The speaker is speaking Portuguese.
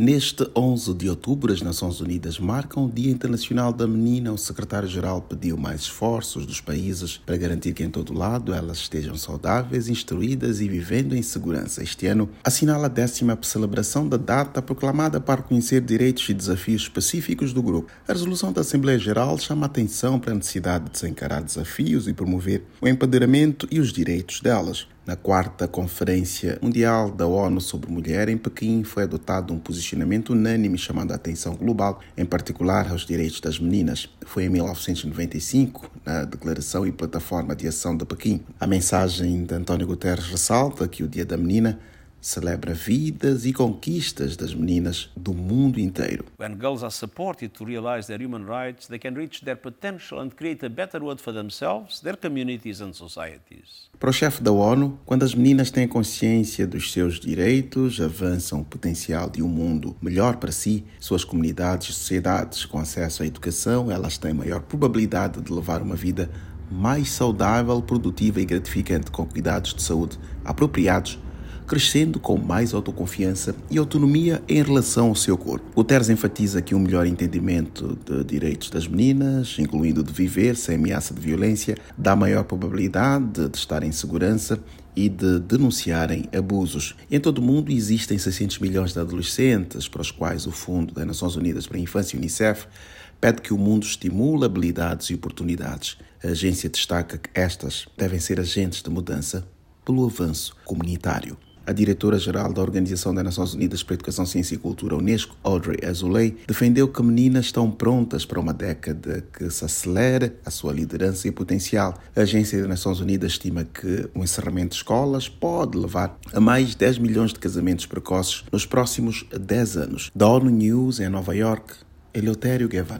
Neste 11 de outubro, as Nações Unidas marcam o Dia Internacional da Menina. O secretário-geral pediu mais esforços dos países para garantir que em todo lado elas estejam saudáveis, instruídas e vivendo em segurança. Este ano assinala a décima celebração da data proclamada para reconhecer direitos e desafios específicos do grupo. A resolução da Assembleia Geral chama a atenção para a necessidade de se encarar desafios e promover o empoderamento e os direitos delas. Na quarta Conferência Mundial da ONU sobre Mulher, em Pequim, foi adotado um posicionamento unânime chamando a atenção global, em particular aos direitos das meninas. Foi em 1995, na Declaração e Plataforma de Ação de Pequim. A mensagem de António Guterres ressalta que o Dia da Menina celebra vidas e conquistas das meninas do mundo inteiro. When girls are supported to realize their human rights, they can reach their potential and create a better world for themselves, their communities and societies. Para o chefe da ONU, quando as meninas têm consciência dos seus direitos, avançam o potencial de um mundo melhor para si, suas comunidades e sociedades. Com acesso à educação, elas têm maior probabilidade de levar uma vida mais saudável, produtiva e gratificante, com cuidados de saúde apropriados crescendo com mais autoconfiança e autonomia em relação ao seu corpo. Guterres enfatiza que um melhor entendimento de direitos das meninas, incluindo de viver sem ameaça de violência, dá maior probabilidade de estar em segurança e de denunciarem abusos. Em todo o mundo existem 600 milhões de adolescentes para os quais o Fundo das Nações Unidas para a Infância, UNICEF, pede que o mundo estimule habilidades e oportunidades. A agência destaca que estas devem ser agentes de mudança pelo avanço comunitário. A diretora-geral da Organização das Nações Unidas para Educação, Ciência e Cultura, Unesco, Audrey Azoulay, defendeu que meninas estão prontas para uma década que se acelere a sua liderança e potencial. A Agência das Nações Unidas estima que o encerramento de escolas pode levar a mais 10 milhões de casamentos precoces nos próximos 10 anos. Da ONU News em Nova York, Eleutério Guevara.